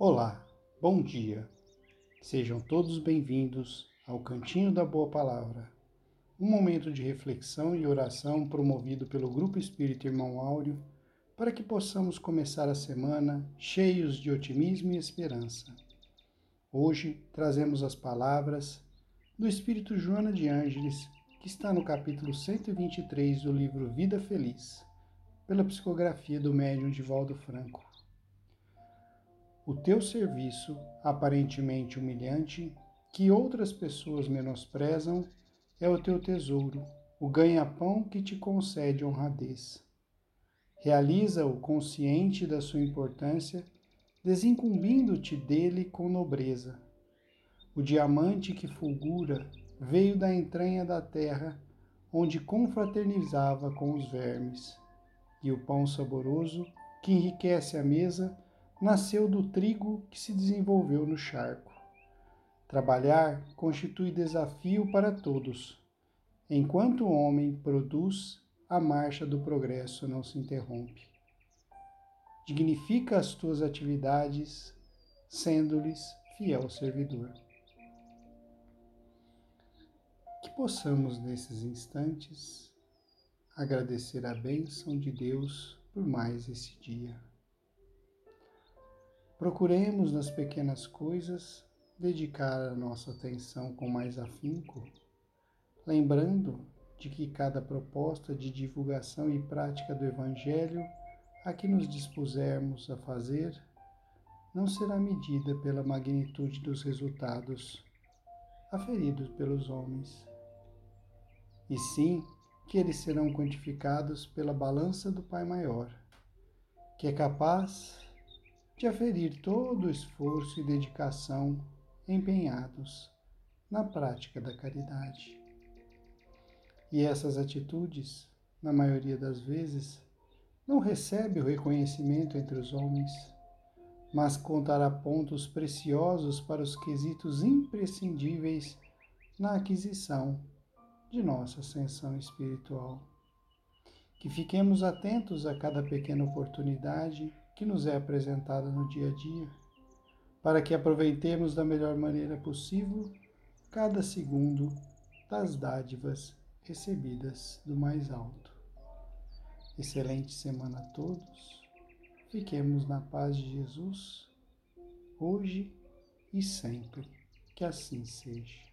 Olá, bom dia. Sejam todos bem-vindos ao Cantinho da Boa Palavra, um momento de reflexão e oração promovido pelo Grupo Espírito Irmão Áureo para que possamos começar a semana cheios de otimismo e esperança. Hoje trazemos as palavras do Espírito Joana de Ângeles, que está no capítulo 123 do livro Vida Feliz, pela psicografia do médium Divaldo Franco. O teu serviço, aparentemente humilhante, que outras pessoas menosprezam, é o teu tesouro, o ganha-pão que te concede honradez. Realiza-o consciente da sua importância, desincumbindo-te dele com nobreza. O diamante que fulgura veio da entranha da terra, onde confraternizava com os vermes, e o pão saboroso, que enriquece a mesa, nasceu do trigo que se desenvolveu no charco. Trabalhar constitui desafio para todos. Enquanto o homem produz, a marcha do progresso não se interrompe. Dignifica as tuas atividades, sendo-lhes fiel servidor. Que possamos, nesses instantes, agradecer a bênção de Deus por mais esse dia. Procuremos nas pequenas coisas dedicar a nossa atenção com mais afinco, lembrando de que cada proposta de divulgação e prática do Evangelho a que nos dispusermos a fazer não será medida pela magnitude dos resultados aferidos pelos homens, e sim que eles serão quantificados pela balança do Pai Maior, que é capaz de aferir todo o esforço e dedicação empenhados na prática da caridade. E essas atitudes, na maioria das vezes, não recebem o reconhecimento entre os homens, mas contará pontos preciosos para os quesitos imprescindíveis na aquisição de nossa ascensão espiritual. Que fiquemos atentos a cada pequena oportunidade que nos é apresentada no dia a dia, para que aproveitemos da melhor maneira possível cada segundo das dádivas recebidas do mais alto. Excelente semana a todos. Fiquemos na paz de Jesus, hoje e sempre. Que assim seja.